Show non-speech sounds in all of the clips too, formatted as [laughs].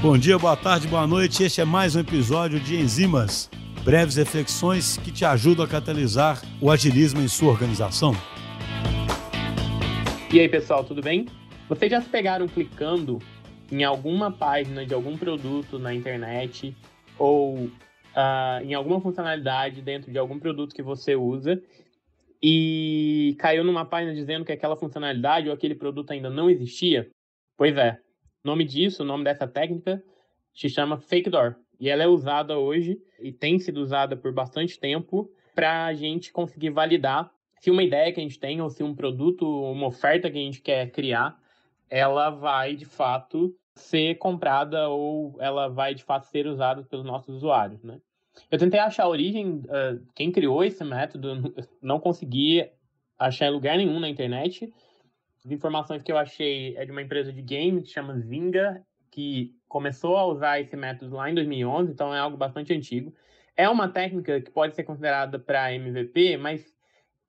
Bom dia, boa tarde, boa noite. Este é mais um episódio de Enzimas, breves reflexões que te ajudam a catalisar o agilismo em sua organização. E aí, pessoal, tudo bem? Vocês já se pegaram clicando em alguma página de algum produto na internet ou uh, em alguma funcionalidade dentro de algum produto que você usa e caiu numa página dizendo que aquela funcionalidade ou aquele produto ainda não existia? Pois é, o nome disso, o nome dessa técnica, se chama Fake Door. E ela é usada hoje e tem sido usada por bastante tempo para a gente conseguir validar se uma ideia que a gente tem ou se um produto, uma oferta que a gente quer criar, ela vai de fato ser comprada ou ela vai de fato ser usada pelos nossos usuários, né? Eu tentei achar a origem, uh, quem criou esse método, [laughs] não consegui achar em lugar nenhum na internet, as informações que eu achei é de uma empresa de game que chama Zynga, que começou a usar esse método lá em 2011, então é algo bastante antigo. É uma técnica que pode ser considerada para MVP, mas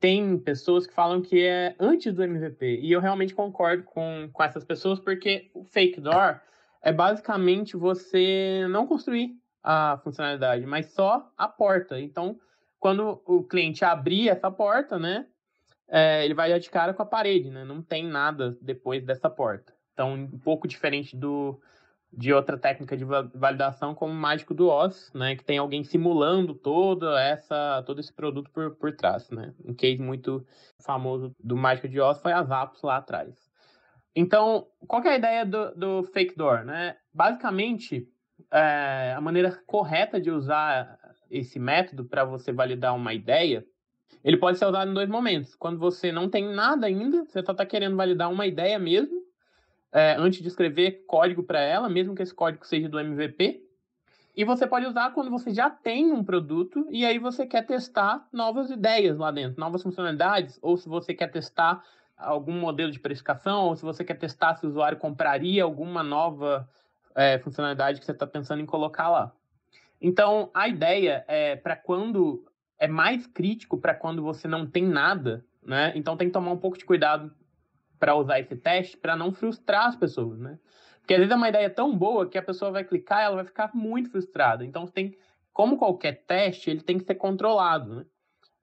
tem pessoas que falam que é antes do MVP. E eu realmente concordo com, com essas pessoas, porque o fake door é basicamente você não construir a funcionalidade, mas só a porta. Então, quando o cliente abrir essa porta, né, é, ele vai de cara com a parede, né? Não tem nada depois dessa porta. Então, um pouco diferente do de outra técnica de validação como o mágico do Oz, né, que tem alguém simulando toda essa todo esse produto por, por trás, né? Um case muito famoso do mágico de Oz foi as apps lá atrás. Então, qual é a ideia do, do fake door, né? Basicamente, é, a maneira correta de usar esse método para você validar uma ideia ele pode ser usado em dois momentos. Quando você não tem nada ainda, você só está querendo validar uma ideia mesmo, é, antes de escrever código para ela, mesmo que esse código seja do MVP. E você pode usar quando você já tem um produto e aí você quer testar novas ideias lá dentro, novas funcionalidades, ou se você quer testar algum modelo de precificação, ou se você quer testar se o usuário compraria alguma nova é, funcionalidade que você está pensando em colocar lá. Então, a ideia é para quando é mais crítico para quando você não tem nada, né? Então tem que tomar um pouco de cuidado para usar esse teste para não frustrar as pessoas, né? Porque às vezes é uma ideia tão boa que a pessoa vai clicar e ela vai ficar muito frustrada. Então tem, como qualquer teste, ele tem que ser controlado, né?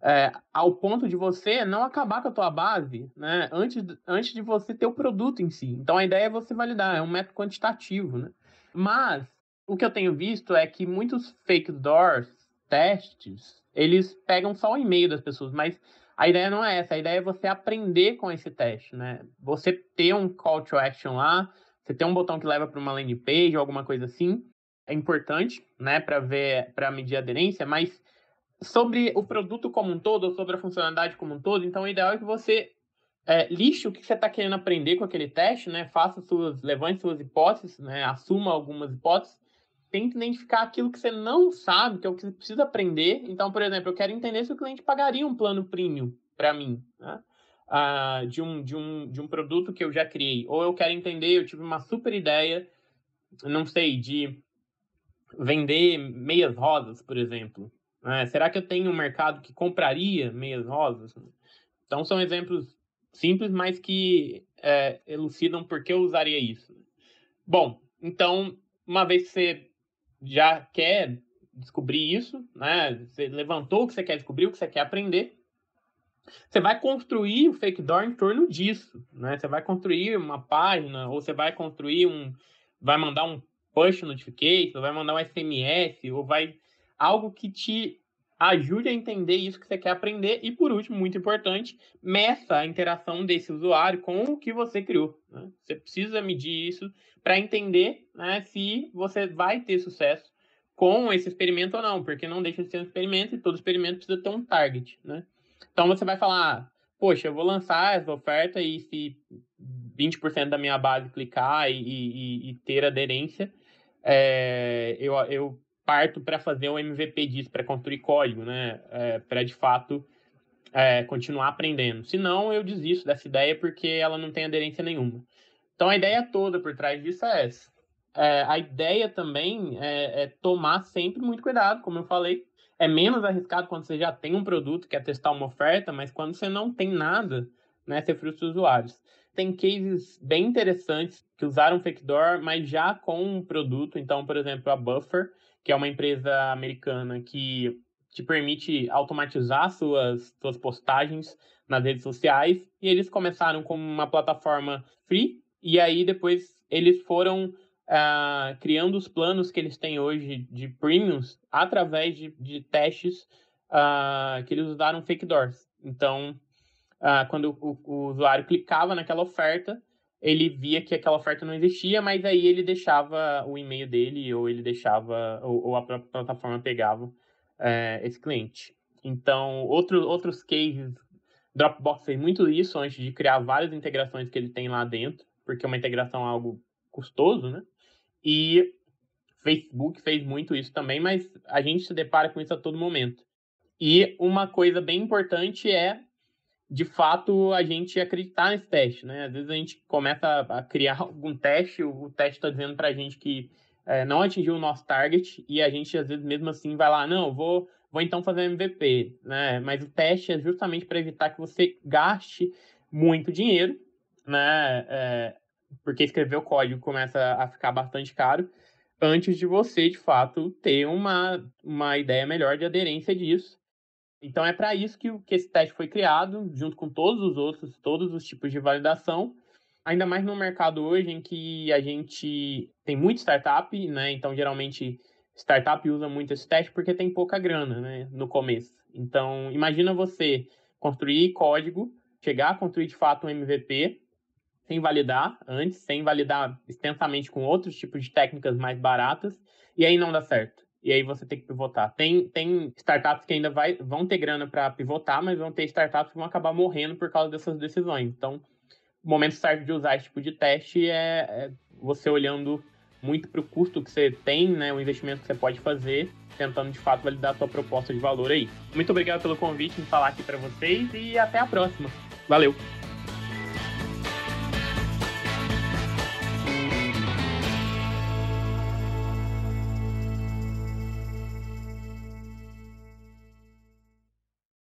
É, ao ponto de você não acabar com a tua base, né? Antes, antes de você ter o produto em si. Então a ideia é você validar, é um método quantitativo, né? Mas o que eu tenho visto é que muitos fake doors, testes, eles pegam só o e-mail das pessoas, mas a ideia não é essa, a ideia é você aprender com esse teste, né? Você ter um call to action lá, você ter um botão que leva para uma landing page ou alguma coisa assim, é importante, né, para ver, para medir a aderência, mas sobre o produto como um todo, ou sobre a funcionalidade como um todo, então o ideal é que você é, lixe o que você está querendo aprender com aquele teste, né? Faça suas, levante suas hipóteses, né? Assuma algumas hipóteses que identificar aquilo que você não sabe, que é o que você precisa aprender. Então, por exemplo, eu quero entender se o cliente pagaria um plano premium para mim, né? ah, de, um, de, um, de um produto que eu já criei. Ou eu quero entender, eu tive uma super ideia, não sei, de vender meias rosas, por exemplo. É, será que eu tenho um mercado que compraria meias rosas? Então, são exemplos simples, mas que é, elucidam por que eu usaria isso. Bom, então, uma vez que você já quer descobrir isso, né? Você levantou o que você quer descobrir, o que você quer aprender. Você vai construir o fake door em torno disso, né? Você vai construir uma página ou você vai construir um, vai mandar um push notification, vai mandar um SMS ou vai algo que te ajude a entender isso que você quer aprender e por último, muito importante, meça a interação desse usuário com o que você criou. Né? Você precisa medir isso para entender né, se você vai ter sucesso com esse experimento ou não, porque não deixa de ser um experimento e todo experimento precisa ter um target, né? Então você vai falar, poxa, eu vou lançar essa oferta e se 20% da minha base clicar e, e, e ter aderência, é, eu, eu parto para fazer um MVP disso, para construir código, né? É, para de fato é, continuar aprendendo. Se não, eu desisto dessa ideia porque ela não tem aderência nenhuma. Então, a ideia toda por trás disso é essa. É, a ideia também é, é, tomar sempre muito cuidado, como eu falei. É menos arriscado quando você já tem um produto, quer testar uma oferta, mas quando você não tem nada, né, você frustra os usuários. tem cases bem interessantes que usaram fake door, mas já com um produto. Então, por exemplo, a Buffer, que é uma empresa americana que te permite automatizar suas, suas postagens nas redes sociais. E eles começaram com uma plataforma free, e aí depois eles foram uh, criando os planos que eles têm hoje de premiums através de, de testes uh, que eles usaram fake doors. Então, uh, quando o, o, usuário clicava naquela oferta, ele via que aquela oferta não existia, mas aí ele deixava o e-mail dele ou ele deixava ou, ou a própria plataforma pegava é, esse cliente. Então, outro, outros cases, Dropbox fez muito isso antes de criar várias integrações que ele tem lá dentro, porque uma integração é algo custoso, né? E Facebook fez muito isso também, mas a gente se depara com isso a todo momento. E uma coisa bem importante é, de fato, a gente acreditar nesse teste, né? Às vezes a gente começa a criar [laughs] algum teste, o teste está dizendo para a gente que é, não atingiu o nosso target e a gente, às vezes, mesmo assim, vai lá, não, vou, vou então fazer MVP, né? Mas o teste é justamente para evitar que você gaste muito dinheiro, né? É, porque escrever o código começa a ficar bastante caro, antes de você, de fato, ter uma, uma ideia melhor de aderência disso. Então é para isso que, que esse teste foi criado, junto com todos os outros, todos os tipos de validação, ainda mais no mercado hoje em que a gente tem muito startup, né? Então, geralmente, startup usa muito esse teste porque tem pouca grana, né? No começo. Então, imagina você construir código, chegar a construir de fato um MVP, sem validar antes, sem validar extensamente com outros tipos de técnicas mais baratas, e aí não dá certo. E aí você tem que pivotar. Tem, tem startups que ainda vai, vão ter grana para pivotar, mas vão ter startups que vão acabar morrendo por causa dessas decisões. Então, o momento certo de usar esse tipo de teste é, é você olhando muito para o custo que você tem, né, o investimento que você pode fazer, tentando de fato validar a sua proposta de valor aí. Muito obrigado pelo convite em falar aqui para vocês e até a próxima. Valeu!